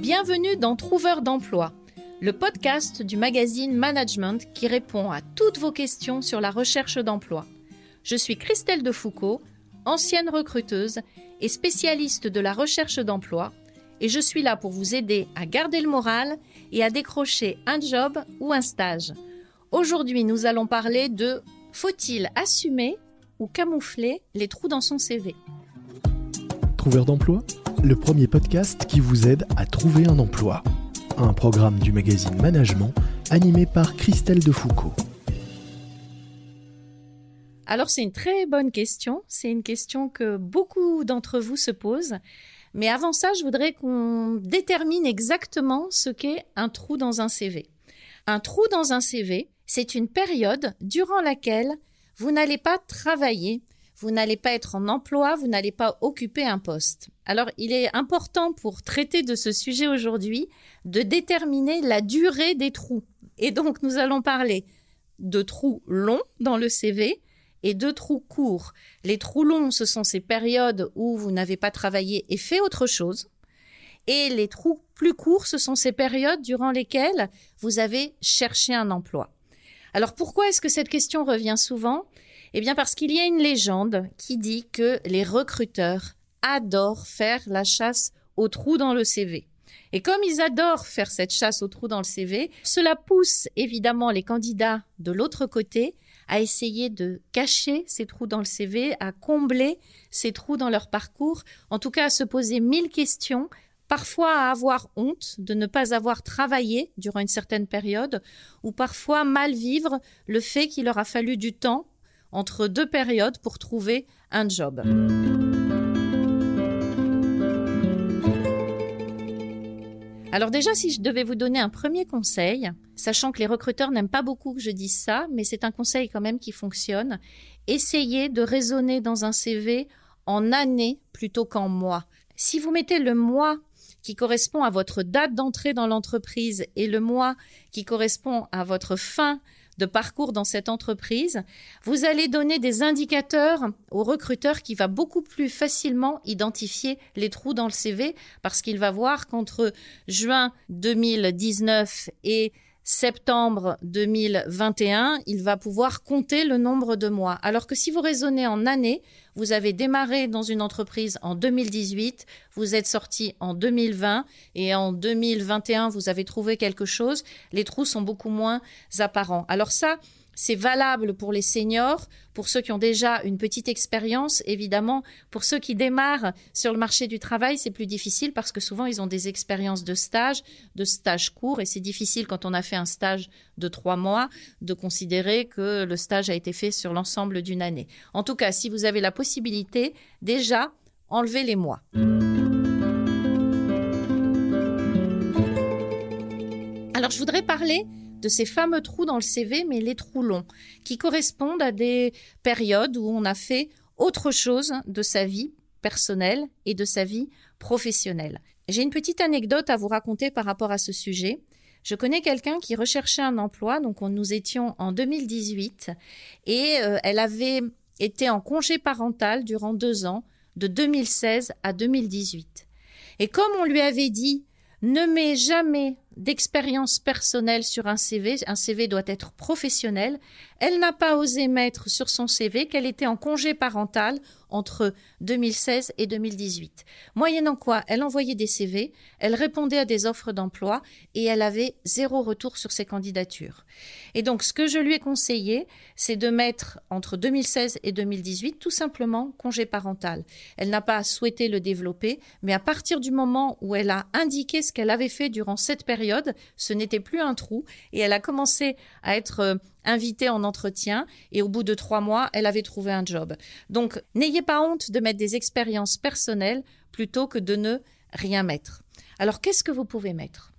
Bienvenue dans Trouveur d'emploi, le podcast du magazine Management qui répond à toutes vos questions sur la recherche d'emploi. Je suis Christelle Defoucault, ancienne recruteuse et spécialiste de la recherche d'emploi, et je suis là pour vous aider à garder le moral et à décrocher un job ou un stage. Aujourd'hui, nous allons parler de faut-il assumer ou camoufler les trous dans son CV Trouveur d'emploi, le premier podcast qui vous aide à trouver un emploi. Un programme du magazine Management animé par Christelle Defoucault. Alors c'est une très bonne question, c'est une question que beaucoup d'entre vous se posent. Mais avant ça, je voudrais qu'on détermine exactement ce qu'est un trou dans un CV. Un trou dans un CV, c'est une période durant laquelle vous n'allez pas travailler, vous n'allez pas être en emploi, vous n'allez pas occuper un poste. Alors il est important pour traiter de ce sujet aujourd'hui de déterminer la durée des trous. Et donc nous allons parler de trous longs dans le CV et de trous courts. Les trous longs, ce sont ces périodes où vous n'avez pas travaillé et fait autre chose. Et les trous plus courts, ce sont ces périodes durant lesquelles vous avez cherché un emploi. Alors pourquoi est-ce que cette question revient souvent? Eh bien parce qu'il y a une légende qui dit que les recruteurs adorent faire la chasse aux trous dans le CV. Et comme ils adorent faire cette chasse aux trous dans le CV, cela pousse évidemment les candidats de l'autre côté à essayer de cacher ces trous dans le CV, à combler ces trous dans leur parcours, en tout cas à se poser mille questions parfois à avoir honte de ne pas avoir travaillé durant une certaine période, ou parfois mal vivre le fait qu'il leur a fallu du temps entre deux périodes pour trouver un job. Alors déjà, si je devais vous donner un premier conseil, sachant que les recruteurs n'aiment pas beaucoup que je dise ça, mais c'est un conseil quand même qui fonctionne, essayez de raisonner dans un CV en années plutôt qu'en mois. Si vous mettez le mois qui correspond à votre date d'entrée dans l'entreprise et le mois qui correspond à votre fin de parcours dans cette entreprise, vous allez donner des indicateurs au recruteur qui va beaucoup plus facilement identifier les trous dans le CV parce qu'il va voir qu'entre juin 2019 et septembre 2021, il va pouvoir compter le nombre de mois. Alors que si vous raisonnez en années, vous avez démarré dans une entreprise en 2018, vous êtes sorti en 2020 et en 2021, vous avez trouvé quelque chose, les trous sont beaucoup moins apparents. Alors ça, c'est valable pour les seniors, pour ceux qui ont déjà une petite expérience, évidemment. Pour ceux qui démarrent sur le marché du travail, c'est plus difficile parce que souvent ils ont des expériences de stage, de stage court, et c'est difficile quand on a fait un stage de trois mois de considérer que le stage a été fait sur l'ensemble d'une année. En tout cas, si vous avez la possibilité, déjà, enlevez les mois. Alors, je voudrais parler de ces fameux trous dans le CV, mais les trous longs, qui correspondent à des périodes où on a fait autre chose de sa vie personnelle et de sa vie professionnelle. J'ai une petite anecdote à vous raconter par rapport à ce sujet. Je connais quelqu'un qui recherchait un emploi, donc nous étions en 2018, et euh, elle avait été en congé parental durant deux ans, de 2016 à 2018. Et comme on lui avait dit, ne mets jamais d'expérience personnelle sur un CV, un CV doit être professionnel, elle n'a pas osé mettre sur son CV qu'elle était en congé parental entre 2016 et 2018. Moyennant quoi, elle envoyait des CV, elle répondait à des offres d'emploi et elle avait zéro retour sur ses candidatures. Et donc, ce que je lui ai conseillé, c'est de mettre entre 2016 et 2018 tout simplement congé parental. Elle n'a pas souhaité le développer, mais à partir du moment où elle a indiqué ce qu'elle avait fait durant cette période, ce n'était plus un trou et elle a commencé à être euh, invitée en entretien et au bout de trois mois, elle avait trouvé un job. Donc, n'ayez pas honte de mettre des expériences personnelles plutôt que de ne rien mettre. Alors, qu'est-ce que vous pouvez mettre?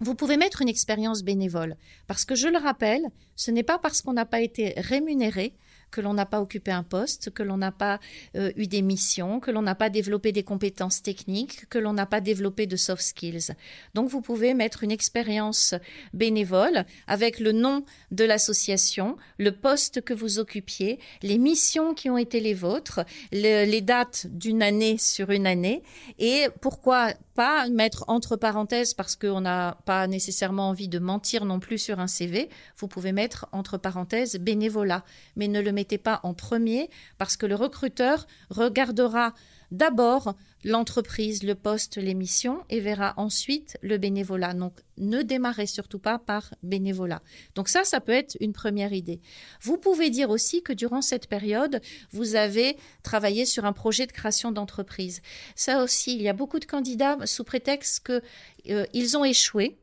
Vous pouvez mettre une expérience bénévole, parce que je le rappelle, ce n'est pas parce qu'on n'a pas été rémunéré que l'on n'a pas occupé un poste, que l'on n'a pas euh, eu des missions, que l'on n'a pas développé des compétences techniques, que l'on n'a pas développé de soft skills. Donc vous pouvez mettre une expérience bénévole avec le nom de l'association, le poste que vous occupiez, les missions qui ont été les vôtres, les dates d'une année sur une année et pourquoi pas mettre entre parenthèses parce qu'on n'a pas nécessairement envie de mentir non plus sur un CV, vous pouvez mettre entre parenthèses bénévolat, mais ne le mettez pas en premier parce que le recruteur regardera d'abord l'entreprise, le poste, l'émission et verra ensuite le bénévolat. Donc ne démarrez surtout pas par bénévolat. Donc ça, ça peut être une première idée. Vous pouvez dire aussi que durant cette période, vous avez travaillé sur un projet de création d'entreprise. Ça aussi, il y a beaucoup de candidats sous prétexte qu'ils euh, ont échoué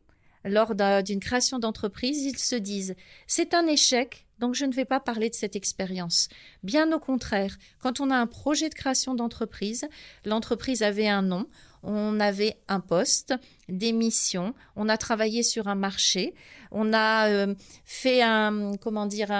lors d'une création d'entreprise, ils se disent c'est un échec, donc je ne vais pas parler de cette expérience. Bien au contraire, quand on a un projet de création d'entreprise, l'entreprise avait un nom, on avait un poste, des missions, on a travaillé sur un marché, on a euh, fait un comment dire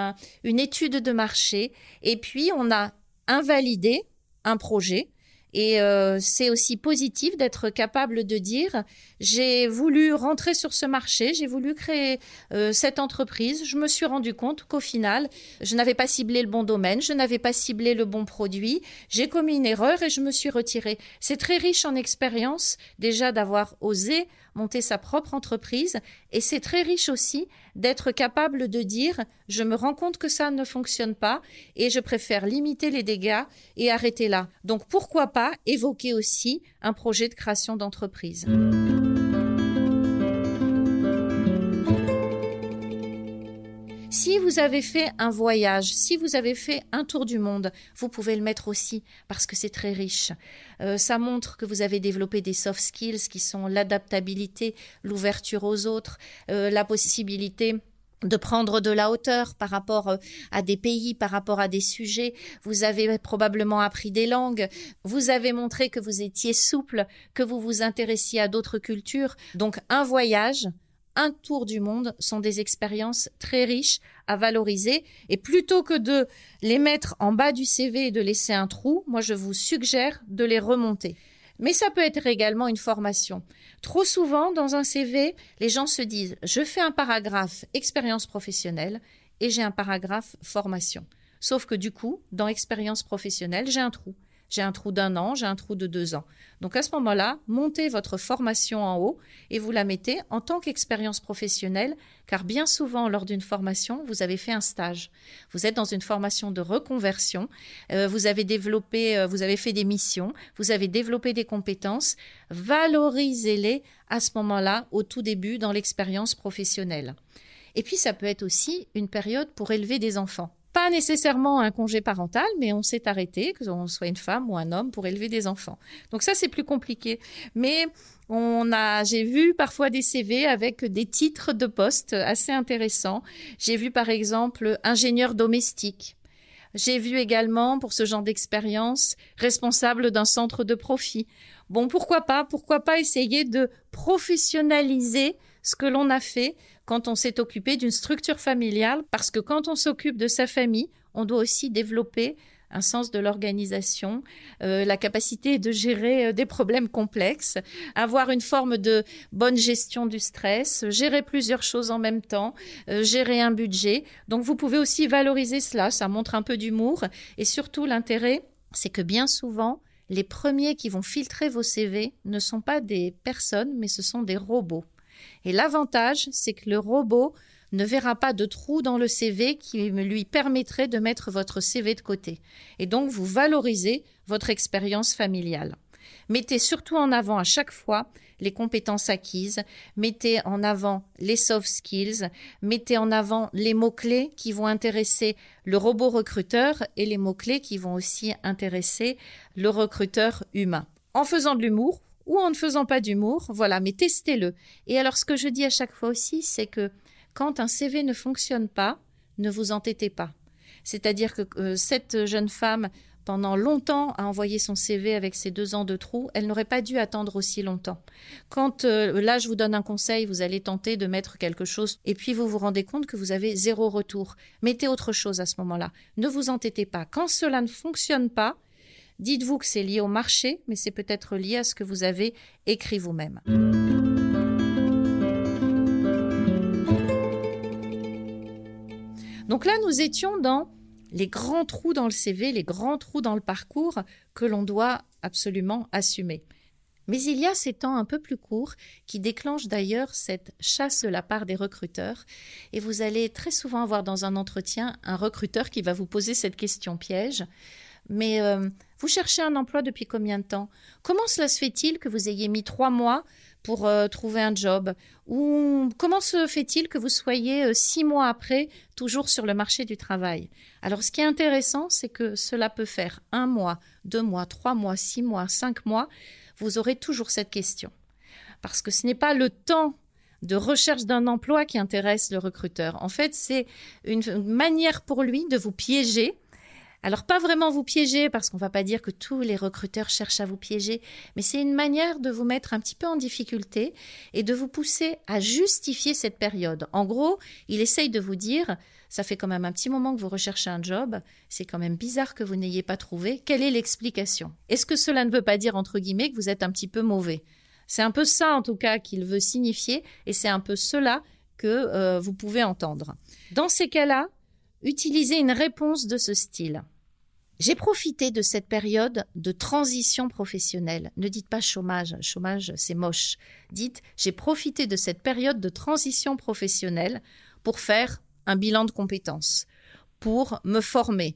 une étude de marché et puis on a invalidé un projet et euh, c'est aussi positif d'être capable de dire j'ai voulu rentrer sur ce marché, j'ai voulu créer euh, cette entreprise, je me suis rendu compte qu'au final, je n'avais pas ciblé le bon domaine, je n'avais pas ciblé le bon produit, j'ai commis une erreur et je me suis retiré. C'est très riche en expérience déjà d'avoir osé monter sa propre entreprise et c'est très riche aussi d'être capable de dire je me rends compte que ça ne fonctionne pas et je préfère limiter les dégâts et arrêter là. Donc pourquoi pas évoquer aussi un projet de création d'entreprise. Si vous avez fait un voyage, si vous avez fait un tour du monde, vous pouvez le mettre aussi parce que c'est très riche. Euh, ça montre que vous avez développé des soft skills qui sont l'adaptabilité, l'ouverture aux autres, euh, la possibilité de prendre de la hauteur par rapport euh, à des pays, par rapport à des sujets. Vous avez probablement appris des langues. Vous avez montré que vous étiez souple, que vous vous intéressiez à d'autres cultures. Donc un voyage, un tour du monde sont des expériences très riches à valoriser. Et plutôt que de les mettre en bas du CV et de laisser un trou, moi je vous suggère de les remonter. Mais ça peut être également une formation. Trop souvent, dans un CV, les gens se disent, je fais un paragraphe expérience professionnelle et j'ai un paragraphe formation. Sauf que du coup, dans expérience professionnelle, j'ai un trou. J'ai un trou d'un an, j'ai un trou de deux ans. Donc à ce moment-là, montez votre formation en haut et vous la mettez en tant qu'expérience professionnelle, car bien souvent lors d'une formation, vous avez fait un stage. Vous êtes dans une formation de reconversion, euh, vous avez développé, euh, vous avez fait des missions, vous avez développé des compétences. Valorisez-les à ce moment-là, au tout début, dans l'expérience professionnelle. Et puis ça peut être aussi une période pour élever des enfants pas nécessairement un congé parental, mais on s'est arrêté, que l'on soit une femme ou un homme, pour élever des enfants. Donc ça, c'est plus compliqué. Mais on a, j'ai vu parfois des CV avec des titres de poste assez intéressants. J'ai vu par exemple ingénieur domestique. J'ai vu également, pour ce genre d'expérience, responsable d'un centre de profit. Bon, pourquoi pas? Pourquoi pas essayer de professionnaliser ce que l'on a fait quand on s'est occupé d'une structure familiale, parce que quand on s'occupe de sa famille, on doit aussi développer un sens de l'organisation, euh, la capacité de gérer euh, des problèmes complexes, avoir une forme de bonne gestion du stress, gérer plusieurs choses en même temps, euh, gérer un budget. Donc vous pouvez aussi valoriser cela, ça montre un peu d'humour et surtout l'intérêt, c'est que bien souvent, les premiers qui vont filtrer vos CV ne sont pas des personnes, mais ce sont des robots. Et l'avantage, c'est que le robot ne verra pas de trou dans le CV qui lui permettrait de mettre votre CV de côté. Et donc, vous valorisez votre expérience familiale. Mettez surtout en avant à chaque fois les compétences acquises, mettez en avant les soft skills, mettez en avant les mots-clés qui vont intéresser le robot recruteur et les mots-clés qui vont aussi intéresser le recruteur humain. En faisant de l'humour, ou en ne faisant pas d'humour, voilà, mais testez-le. Et alors ce que je dis à chaque fois aussi, c'est que quand un CV ne fonctionne pas, ne vous entêtez pas. C'est-à-dire que euh, cette jeune femme pendant longtemps à envoyer son CV avec ses deux ans de trou, elle n'aurait pas dû attendre aussi longtemps. Quand euh, là, je vous donne un conseil, vous allez tenter de mettre quelque chose et puis vous vous rendez compte que vous avez zéro retour. Mettez autre chose à ce moment-là. Ne vous entêtez pas. Quand cela ne fonctionne pas, dites-vous que c'est lié au marché, mais c'est peut-être lié à ce que vous avez écrit vous-même. Donc là, nous étions dans les grands trous dans le CV, les grands trous dans le parcours que l'on doit absolument assumer. Mais il y a ces temps un peu plus courts qui déclenchent d'ailleurs cette chasse de la part des recruteurs. Et vous allez très souvent avoir dans un entretien un recruteur qui va vous poser cette question piège. Mais euh, vous cherchez un emploi depuis combien de temps? Comment cela se fait-il que vous ayez mis trois mois pour euh, trouver un job? Ou comment se fait-il que vous soyez euh, six mois après toujours sur le marché du travail? Alors ce qui est intéressant, c'est que cela peut faire un mois, deux mois, trois mois, six mois, cinq mois. Vous aurez toujours cette question. Parce que ce n'est pas le temps de recherche d'un emploi qui intéresse le recruteur. En fait, c'est une manière pour lui de vous piéger alors pas vraiment vous piéger parce qu'on va pas dire que tous les recruteurs cherchent à vous piéger, mais c'est une manière de vous mettre un petit peu en difficulté et de vous pousser à justifier cette période. En gros, il essaye de vous dire ça fait quand même un petit moment que vous recherchez un job, c'est quand même bizarre que vous n'ayez pas trouvé. Quelle est l'explication? Est-ce que cela ne veut pas dire entre guillemets que vous êtes un petit peu mauvais? C'est un peu ça en tout cas qu'il veut signifier et c'est un peu cela que euh, vous pouvez entendre. Dans ces cas-là, utilisez une réponse de ce style. J'ai profité de cette période de transition professionnelle. Ne dites pas chômage, chômage c'est moche. Dites j'ai profité de cette période de transition professionnelle pour faire un bilan de compétences, pour me former,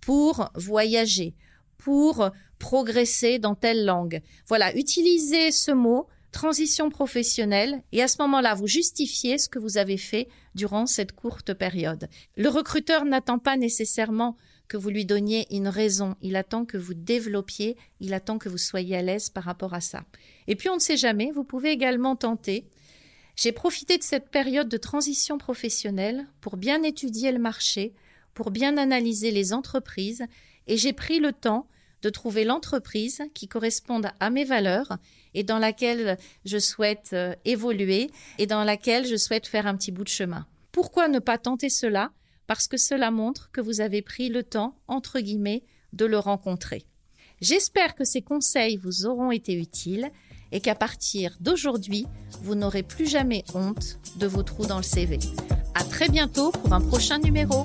pour voyager, pour progresser dans telle langue. Voilà, utilisez ce mot transition professionnelle et à ce moment-là, vous justifiez ce que vous avez fait durant cette courte période. Le recruteur n'attend pas nécessairement que vous lui donniez une raison, il attend que vous développiez, il attend que vous soyez à l'aise par rapport à ça. Et puis on ne sait jamais, vous pouvez également tenter. J'ai profité de cette période de transition professionnelle pour bien étudier le marché, pour bien analyser les entreprises, et j'ai pris le temps de trouver l'entreprise qui corresponde à mes valeurs et dans laquelle je souhaite euh, évoluer et dans laquelle je souhaite faire un petit bout de chemin. Pourquoi ne pas tenter cela? Parce que cela montre que vous avez pris le temps, entre guillemets, de le rencontrer. J'espère que ces conseils vous auront été utiles et qu'à partir d'aujourd'hui, vous n'aurez plus jamais honte de vos trous dans le CV. À très bientôt pour un prochain numéro.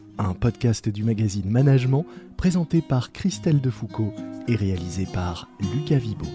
un podcast du magazine Management présenté par Christelle Defoucault et réalisé par Lucas Vibo.